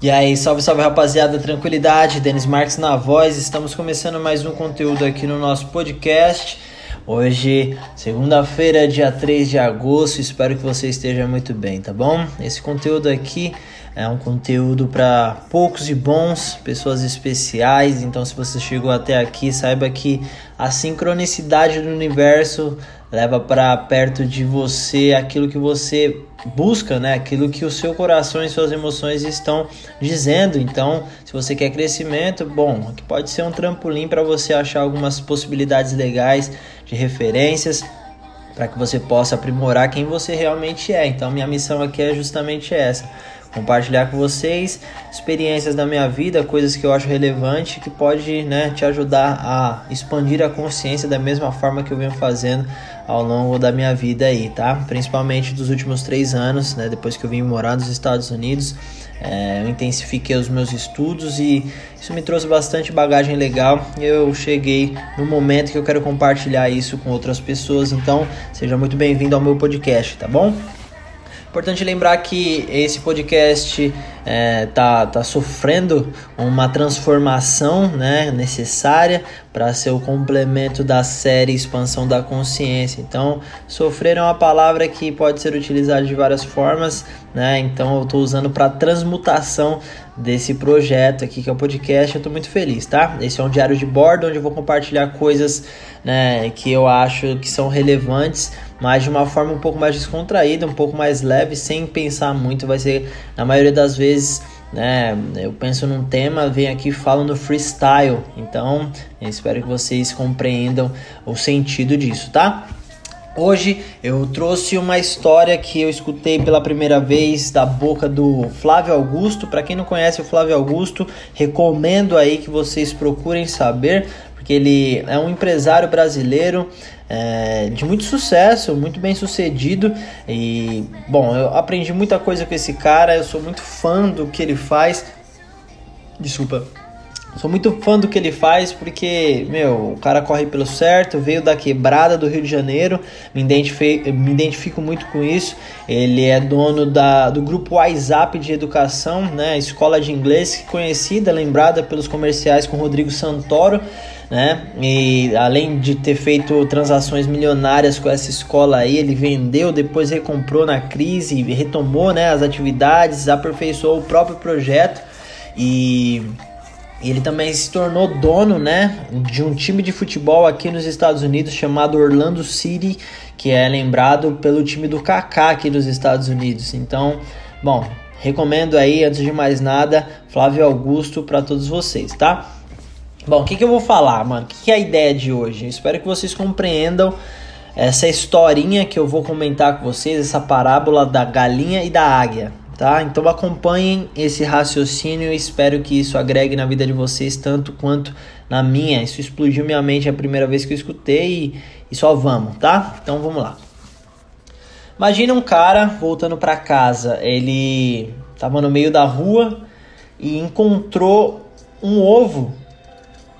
E aí, salve, salve rapaziada, tranquilidade, Denis Marques na voz, estamos começando mais um conteúdo aqui no nosso podcast. Hoje, segunda-feira, dia 3 de agosto, espero que você esteja muito bem, tá bom? Esse conteúdo aqui é um conteúdo para poucos e bons, pessoas especiais. Então, se você chegou até aqui, saiba que a sincronicidade do universo leva para perto de você aquilo que você busca, né? Aquilo que o seu coração e suas emoções estão dizendo. Então, se você quer crescimento, bom, aqui pode ser um trampolim para você achar algumas possibilidades legais de referências para que você possa aprimorar quem você realmente é. Então, minha missão aqui é justamente essa compartilhar com vocês experiências da minha vida, coisas que eu acho relevante que pode né, te ajudar a expandir a consciência da mesma forma que eu venho fazendo ao longo da minha vida aí, tá? Principalmente dos últimos três anos, né? Depois que eu vim morar nos Estados Unidos, é, eu intensifiquei os meus estudos e isso me trouxe bastante bagagem legal. Eu cheguei no momento que eu quero compartilhar isso com outras pessoas, então seja muito bem-vindo ao meu podcast, tá bom? Importante lembrar que esse podcast é, tá, tá sofrendo uma transformação né, necessária para ser o complemento da série Expansão da Consciência. Então, sofrer é uma palavra que pode ser utilizada de várias formas, né? Então, eu estou usando para transmutação desse projeto aqui que é o podcast. Eu estou muito feliz, tá? Esse é um diário de bordo onde eu vou compartilhar coisas né, que eu acho que são relevantes mas de uma forma um pouco mais descontraída, um pouco mais leve, sem pensar muito. Vai ser, na maioria das vezes, né? Eu penso num tema, venho aqui falo no freestyle. Então, espero que vocês compreendam o sentido disso, tá? Hoje eu trouxe uma história que eu escutei pela primeira vez da boca do Flávio Augusto. Para quem não conhece o Flávio Augusto, recomendo aí que vocês procurem saber, porque ele é um empresário brasileiro é, de muito sucesso, muito bem sucedido. E bom, eu aprendi muita coisa com esse cara, eu sou muito fã do que ele faz. Desculpa. Sou muito fã do que ele faz porque, meu, o cara corre pelo certo, veio da quebrada do Rio de Janeiro, me, identifico, me identifico muito com isso. Ele é dono da, do grupo WhatsApp de educação, né, escola de inglês, conhecida, lembrada pelos comerciais com Rodrigo Santoro né? E além de ter feito transações milionárias com essa escola aí, ele vendeu, depois recomprou na crise, retomou, né, as atividades, aperfeiçoou o próprio projeto e ele também se tornou dono, né, de um time de futebol aqui nos Estados Unidos chamado Orlando City, que é lembrado pelo time do Kaká aqui nos Estados Unidos. Então, bom, recomendo aí antes de mais nada Flávio Augusto para todos vocês, tá? Bom, o que, que eu vou falar, mano? O que, que é a ideia de hoje? Eu espero que vocês compreendam essa historinha que eu vou comentar com vocês, essa parábola da galinha e da águia, tá? Então acompanhem esse raciocínio e espero que isso agregue na vida de vocês tanto quanto na minha. Isso explodiu minha mente a primeira vez que eu escutei e, e só vamos, tá? Então vamos lá. Imagina um cara voltando para casa, ele tava no meio da rua e encontrou um ovo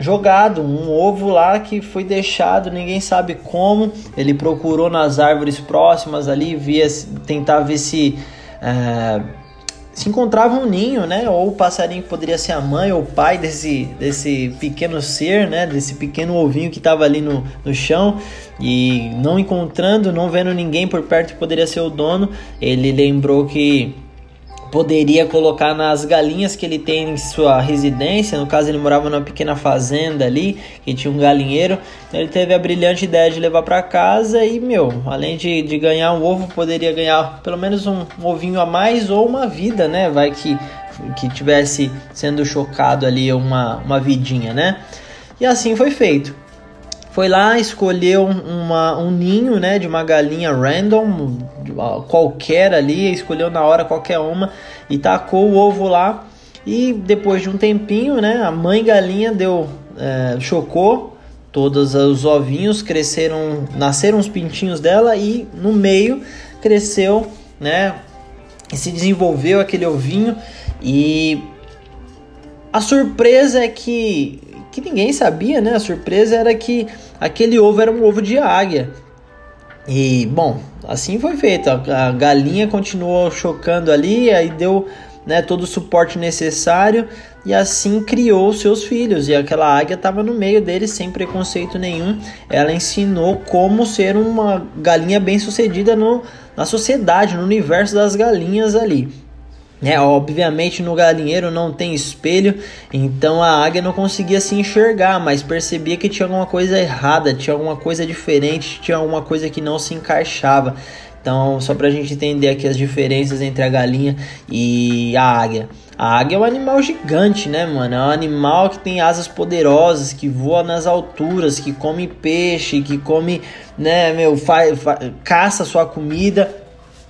jogado, um ovo lá que foi deixado, ninguém sabe como. Ele procurou nas árvores próximas ali, via tentar ver se é, se encontrava um ninho, né? Ou o passarinho que poderia ser a mãe ou o pai desse, desse pequeno ser, né? Desse pequeno ovinho que estava ali no, no chão. E não encontrando, não vendo ninguém por perto que poderia ser o dono, ele lembrou que poderia colocar nas galinhas que ele tem em sua residência. No caso, ele morava numa pequena fazenda ali, que tinha um galinheiro. Então, ele teve a brilhante ideia de levar para casa e, meu, além de, de ganhar um ovo, poderia ganhar pelo menos um, um ovinho a mais ou uma vida, né? Vai que, que tivesse sendo chocado ali uma, uma vidinha, né? E assim foi feito. Foi lá, escolheu uma, um ninho né, de uma galinha random, qualquer ali, escolheu na hora qualquer uma e tacou o ovo lá. E depois de um tempinho, né, a mãe galinha deu, é, chocou todos os ovinhos, cresceram, nasceram os pintinhos dela e no meio cresceu, né, e se desenvolveu aquele ovinho e a surpresa é que que ninguém sabia, né? A surpresa era que aquele ovo era um ovo de águia. E, bom, assim foi feito. A, galinha continuou chocando ali, aí deu né, todo o suporte necessário e assim criou seus filhos. E aquela águia estava no meio deles sem preconceito nenhum. Ela ensinou como ser uma galinha bem-sucedida no, na sociedade, no universo das galinhas ali. É, obviamente no galinheiro não tem espelho, então a águia não conseguia se enxergar, mas percebia que tinha alguma coisa errada, tinha alguma coisa diferente, tinha alguma coisa que não se encaixava. Então, só para a gente entender aqui as diferenças entre a galinha e a águia. A águia é um animal gigante, né, mano? É um animal que tem asas poderosas, que voa nas alturas, que come peixe, que come, né, meu, faz, faz, caça sua comida.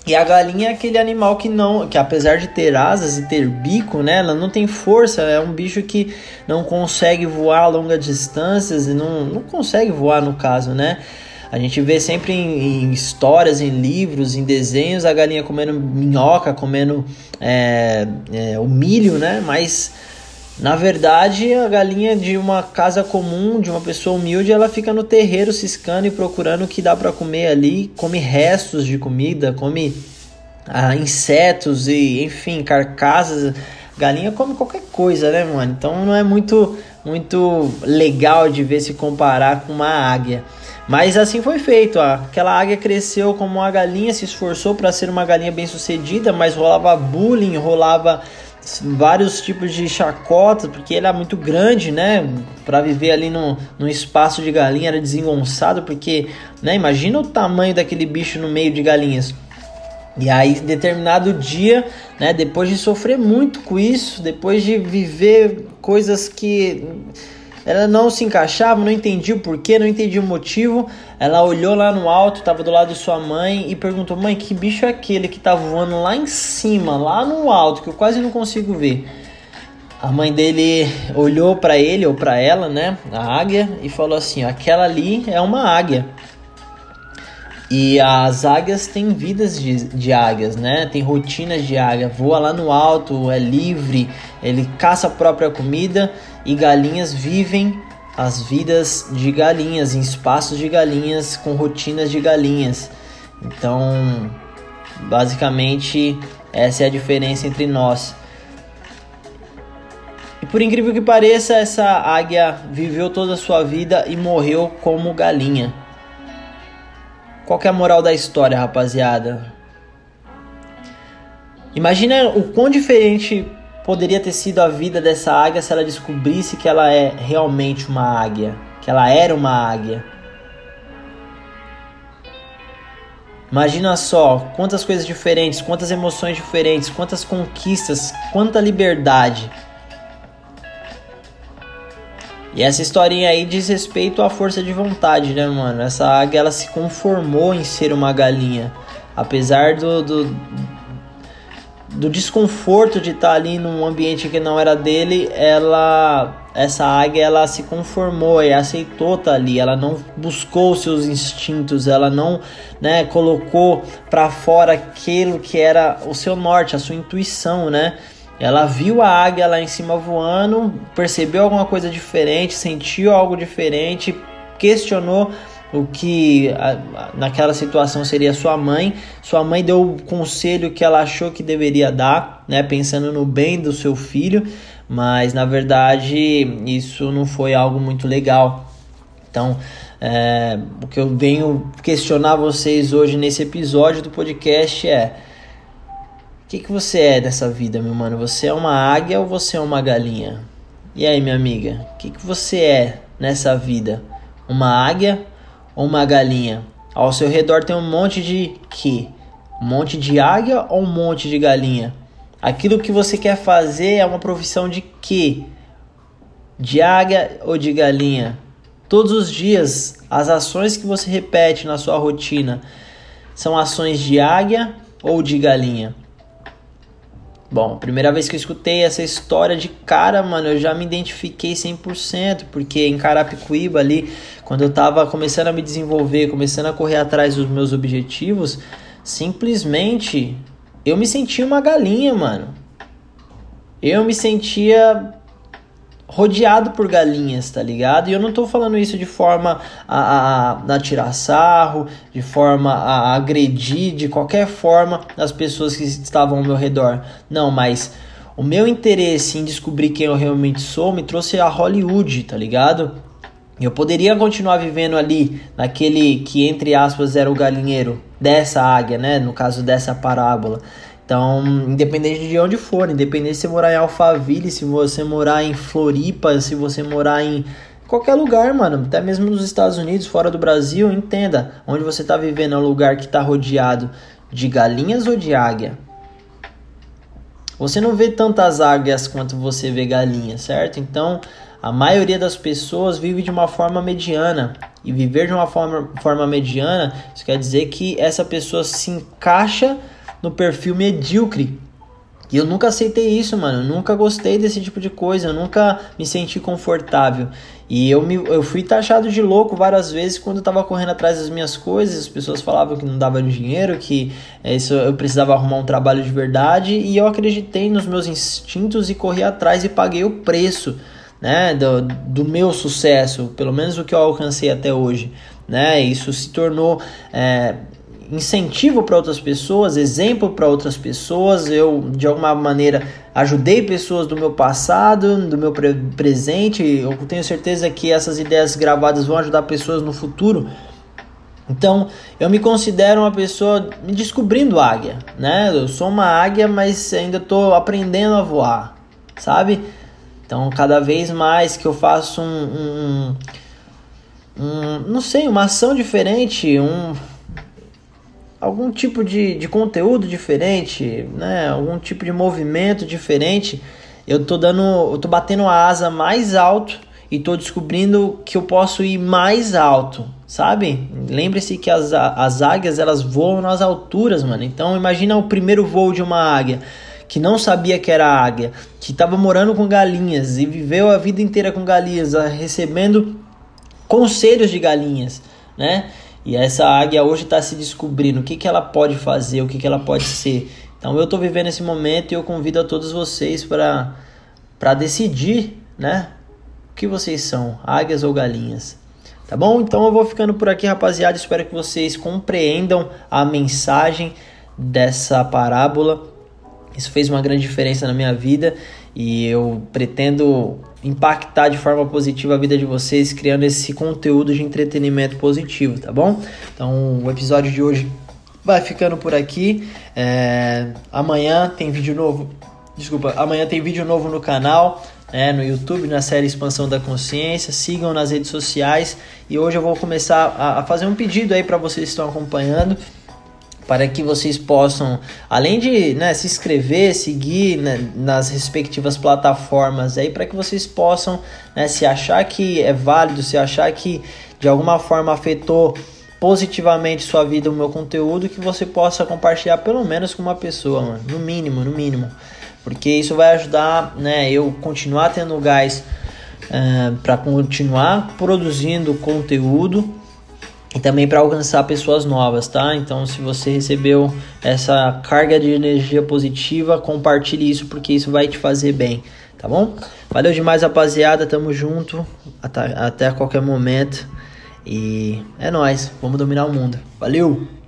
E a galinha é aquele animal que não, que apesar de ter asas e ter bico, né, ela não tem força, é um bicho que não consegue voar a longas distâncias e não, não consegue voar no caso, né? A gente vê sempre em, em, histórias, em livros, em desenhos, a galinha comendo minhoca, comendo é, é, o milho, né? Mas na verdade, a galinha de uma casa comum, de uma pessoa humilde, ela fica no terreiro ciscando e procurando o que dá para comer ali, come restos de comida, come ah, insetos e, enfim, carcaças. Galinha come qualquer coisa, né, mano? Então não é muito muito legal de ver se comparar com uma águia. Mas assim foi feito. Ó. Aquela águia cresceu como uma galinha, se esforçou para ser uma galinha bem sucedida, mas rolava bullying, rolava vários tipos de chacota, porque ele era muito grande, né? Para viver ali no, no espaço de galinha era desengonçado, porque, né? Imagina o tamanho daquele bicho no meio de galinhas. E aí, determinado dia, né? Depois de sofrer muito com isso, depois de viver coisas que ela não se encaixava, não entendia o porquê, não entendia o motivo. Ela olhou lá no alto, estava do lado de sua mãe e perguntou: Mãe, que bicho é aquele que está voando lá em cima, lá no alto, que eu quase não consigo ver? A mãe dele olhou para ele ou para ela, né, a águia, e falou assim: Aquela ali é uma águia. E as águias têm vidas de, de águias, né? Tem rotinas de águia. Voa lá no alto, é livre, ele caça a própria comida e galinhas vivem as vidas de galinhas em espaços de galinhas com rotinas de galinhas. Então, basicamente, essa é a diferença entre nós. E por incrível que pareça, essa águia viveu toda a sua vida e morreu como galinha. Qual que é a moral da história, rapaziada? Imagina o quão diferente poderia ter sido a vida dessa águia se ela descobrisse que ela é realmente uma águia, que ela era uma águia. Imagina só quantas coisas diferentes, quantas emoções diferentes, quantas conquistas, quanta liberdade. E essa historinha aí diz respeito à força de vontade, né, mano? Essa águia ela se conformou em ser uma galinha. Apesar do, do, do desconforto de estar ali num ambiente que não era dele, ela essa águia ela se conformou e aceitou estar ali, ela não buscou seus instintos, ela não, né, colocou para fora aquilo que era o seu norte, a sua intuição, né? Ela viu a águia lá em cima voando, percebeu alguma coisa diferente, sentiu algo diferente, questionou o que naquela situação seria sua mãe. Sua mãe deu o conselho que ela achou que deveria dar, né, pensando no bem do seu filho, mas na verdade isso não foi algo muito legal. Então, é, o que eu venho questionar vocês hoje nesse episódio do podcast é que, que você é dessa vida, meu mano? Você é uma águia ou você é uma galinha? E aí, minha amiga, o que, que você é nessa vida? Uma águia ou uma galinha? Ao seu redor tem um monte de que? Um monte de águia ou um monte de galinha? Aquilo que você quer fazer é uma profissão de que? De águia ou de galinha? Todos os dias, as ações que você repete na sua rotina são ações de águia ou de galinha? Bom, primeira vez que eu escutei essa história de cara, mano, eu já me identifiquei 100%, porque em Carapicuíba ali, quando eu tava começando a me desenvolver, começando a correr atrás dos meus objetivos, simplesmente eu me sentia uma galinha, mano. Eu me sentia rodeado por galinhas, tá ligado? E eu não tô falando isso de forma a, a, a, tirar sarro, de forma a agredir de qualquer forma as pessoas que estavam ao meu redor. Não, mas o meu interesse em descobrir quem eu realmente sou me trouxe a Hollywood, tá ligado? Eu poderia continuar vivendo ali naquele que, entre aspas, era o galinheiro dessa águia, né? No caso dessa parábola. Então, independente de onde for, independente se você morar em Alphaville, se você morar em Floripa, se você morar em qualquer lugar, mano, até mesmo nos Estados Unidos, fora do Brasil, entenda, onde você está vivendo é um lugar que está rodeado de galinhas ou de águia. Você não vê tantas águias quanto você vê galinhas, certo? Então, a maioria das pessoas vive de uma forma mediana. E viver de uma forma, forma mediana, isso quer dizer que essa pessoa se encaixa no perfil medíocre. E eu nunca aceitei isso, mano. Eu nunca gostei desse tipo de coisa. Eu nunca me senti confortável. E eu, me, eu fui taxado de louco várias vezes quando eu tava correndo atrás das minhas coisas. As pessoas falavam que não dava dinheiro, que é, isso, eu precisava arrumar um trabalho de verdade. E eu acreditei nos meus instintos e corri atrás e paguei o preço né, do, do meu sucesso, pelo menos o que eu alcancei até hoje. Né? Isso se tornou é, incentivo para outras pessoas, exemplo para outras pessoas. Eu, de alguma maneira, ajudei pessoas do meu passado, do meu pre presente. Eu tenho certeza que essas ideias gravadas vão ajudar pessoas no futuro. Então, eu me considero uma pessoa me descobrindo águia, né? Eu sou uma águia, mas ainda estou aprendendo a voar, sabe? Então, cada vez mais que eu faço um, um, um não sei, uma ação diferente, um algum tipo de, de conteúdo diferente, né? Algum tipo de movimento diferente, eu tô dando, eu tô batendo a asa mais alto e tô descobrindo que eu posso ir mais alto, sabe? Lembre-se que as, as águias elas voam nas alturas, mano. Então imagina o primeiro voo de uma águia que não sabia que era águia, que estava morando com galinhas e viveu a vida inteira com galinhas, recebendo conselhos de galinhas, né? E essa águia hoje está se descobrindo o que, que ela pode fazer, o que, que ela pode ser. Então eu estou vivendo esse momento e eu convido a todos vocês para decidir, né? O que vocês são, águias ou galinhas. Tá bom? Então eu vou ficando por aqui, rapaziada. Espero que vocês compreendam a mensagem dessa parábola isso fez uma grande diferença na minha vida e eu pretendo impactar de forma positiva a vida de vocês criando esse conteúdo de entretenimento positivo, tá bom? Então o episódio de hoje vai ficando por aqui. É... Amanhã tem vídeo novo. Desculpa, amanhã tem vídeo novo no canal. É, no YouTube, na série Expansão da Consciência, sigam nas redes sociais e hoje eu vou começar a, a fazer um pedido aí para vocês que estão acompanhando para que vocês possam, além de né, se inscrever, seguir né, nas respectivas plataformas aí, para que vocês possam, né, se achar que é válido, se achar que de alguma forma afetou positivamente sua vida o meu conteúdo, que você possa compartilhar pelo menos com uma pessoa, mano, no mínimo, no mínimo, porque isso vai ajudar, né, eu continuar tendo gás uh, eh, para continuar produzindo conteúdo e também para alcançar pessoas novas, tá? Então, se você recebeu essa carga de energia positiva, compartilhe isso porque isso vai te fazer bem, tá bom? Valeu demais, rapaziada. Tamo junto até, até qualquer momento. E é nós, vamos dominar o mundo. Valeu!